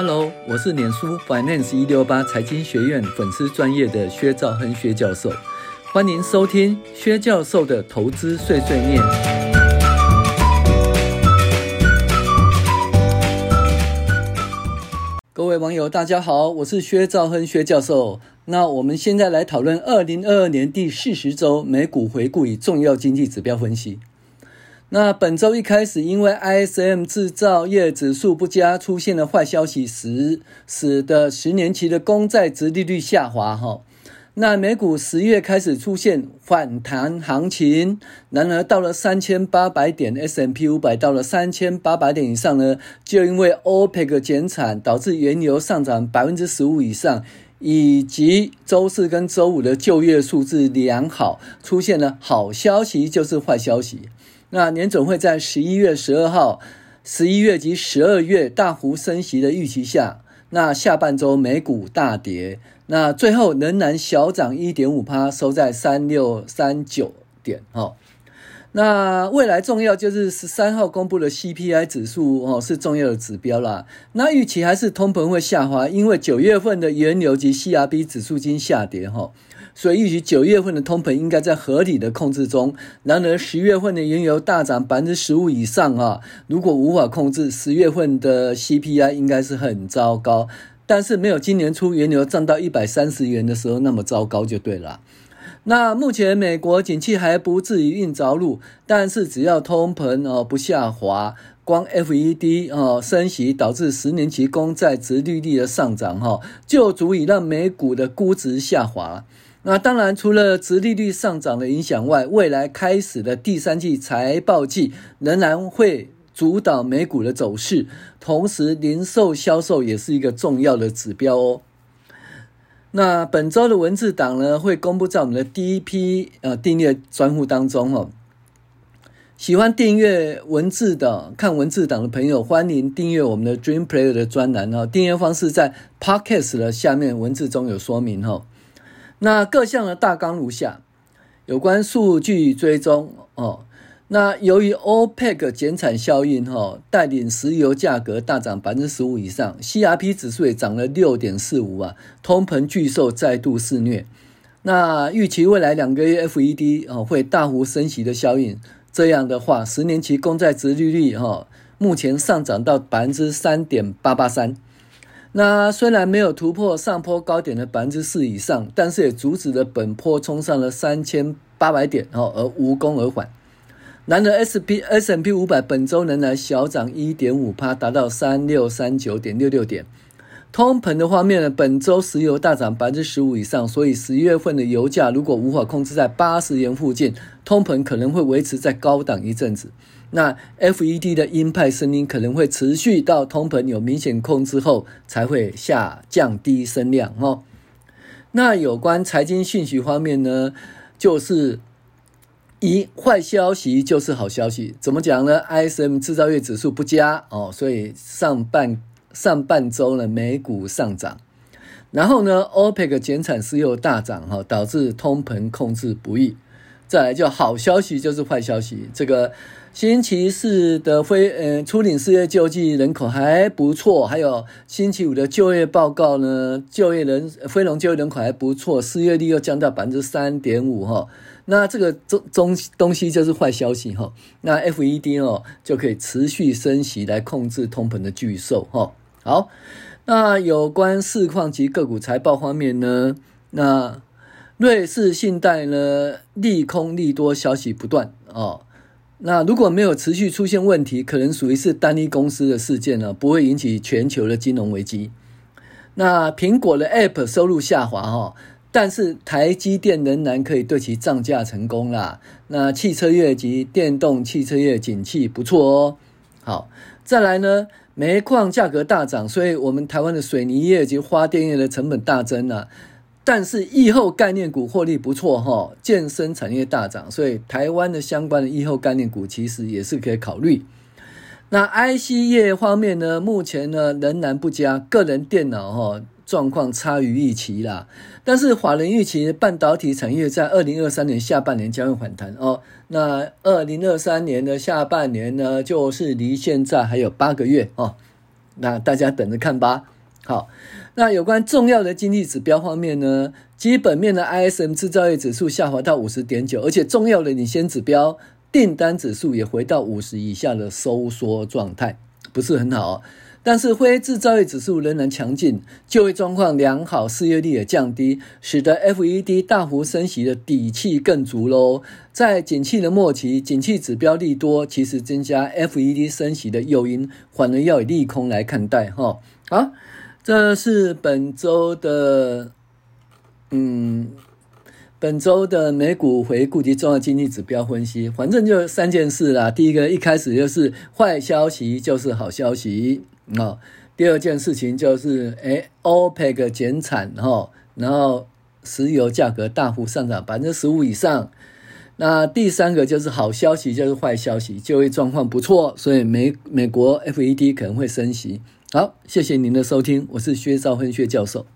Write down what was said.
Hello，我是脸书 Finance 一六八财经学院粉丝专业的薛兆亨薛教授，欢迎收听薛教授的投资碎碎念。各位网友，大家好，我是薛兆亨薛教授。那我们现在来讨论二零二二年第四十周美股回顾与重要经济指标分析。那本周一开始，因为 ISM 制造业指数不佳，出现了坏消息时，使得十年期的公债殖利率下滑。哈，那美股十月开始出现反弹行情，然而到了三千八百点，S&P 五百到了三千八百点以上呢，就因为 OPEC 减产，导致原油上涨百分之十五以上，以及周四跟周五的就业数字良好，出现了好消息就是坏消息。那年总会在十一月十二号、十一月及十二月大幅升息的预期下，那下半周美股大跌，那最后仍然小涨一点五趴，收在三六三九点。哈，那未来重要就是十三号公布的 CPI 指数哦，是重要的指标啦。那预期还是通膨会下滑，因为九月份的原油及 CRB 指数均下跌哈。所以预期九月份的通膨应该在合理的控制中。然而十月份的原油大涨百分之十五以上啊，如果无法控制，十月份的 CPI 应该是很糟糕。但是没有今年初原油涨到一百三十元的时候那么糟糕就对了。那目前美国景气还不至于硬着陆，但是只要通膨哦不下滑，光 FED 哦升息导致十年期公债殖利率的上涨哈，就足以让美股的估值下滑。那当然，除了殖利率上涨的影响外，未来开始的第三季财报季仍然会主导美股的走势。同时，零售销售也是一个重要的指标哦。那本周的文字档呢，会公布在我们的第一批呃订阅专户当中哦。喜欢订阅文字的、看文字档的朋友，欢迎订阅我们的 Dream Player 的专栏哦。订阅方式在 Podcast 的下面文字中有说明哦。那各项的大纲如下：有关数据追踪哦。那由于 OPEC 减产效应哈，带领石油价格大涨百分之十五以上，CRP 指数也涨了六点四五啊，通膨巨兽再度肆虐。那预期未来两个月 FED 哦会大幅升息的效应，这样的话，十年期公债殖利率哈目前上涨到百分之三点八八三。那虽然没有突破上坡高点的百分之四以上，但是也阻止了本坡冲上了三千八百点哦，而无功而返。然而 S P S M P 五百本周仍然小涨一点五趴，达到三六三九点六六点。通膨的方面呢，本周石油大涨百分之十五以上，所以十一月份的油价如果无法控制在八十元附近，通膨可能会维持在高档一阵子。那 FED 的鹰派声音可能会持续到通膨有明显控制后才会下降低声量哦。那有关财经讯息方面呢，就是一坏消息就是好消息，怎么讲呢？ISM 制造业指数不佳哦，所以上半上半周呢美股上涨，然后呢 OPEC 减产石油大涨哈，导致通膨控制不易。再来就好消息就是坏消息，这个。星期四的非呃初领失业救济人口还不错，还有星期五的就业报告呢，就业人非农就业人口还不错，失业率又降到百分之三点五哈，那这个中中东西就是坏消息哈，那 FED 哦就可以持续升息来控制通膨的巨兽哈。好，那有关市况及个股财报方面呢，那瑞士信贷呢利空利多消息不断哦。那如果没有持续出现问题，可能属于是单一公司的事件呢，不会引起全球的金融危机。那苹果的 App 收入下滑哈，但是台积电仍然可以对其涨价成功啦。那汽车业及电动汽车业景气不错哦。好，再来呢，煤矿价格大涨，所以我们台湾的水泥业及花电业的成本大增啊。但是疫后概念股获利不错哈，健身产业大涨，所以台湾的相关的疫后概念股其实也是可以考虑。那 IC 业方面呢，目前呢仍然不佳，个人电脑哈状况差于预期啦。但是法人预期半导体产业在二零二三年下半年将会反弹哦。那二零二三年的下半年呢，就是离现在还有八个月哦。那大家等着看吧。好，那有关重要的经济指标方面呢，基本面的 ISM 制造业指数下滑到五十点九，而且重要的领先指标订单指数也回到五十以下的收缩状态，不是很好。但是非制造业指数仍然强劲，就业状况良好，失业率也降低，使得 FED 大幅升息的底气更足喽。在景气的末期，景气指标利多，其实增加 FED 升息的诱因，反而要以利空来看待哈。好，这是本周的，嗯，本周的美股回顾及重要经济指标分析，反正就三件事啦。第一个，一开始就是坏消息就是好消息。哦，第二件事情就是，诶，OPEC 减产哈，然后石油价格大幅上涨百分之十五以上。那第三个就是好消息，就是坏消息，就业状况不错，所以美美国 FED 可能会升息。好，谢谢您的收听，我是薛兆恒薛教授。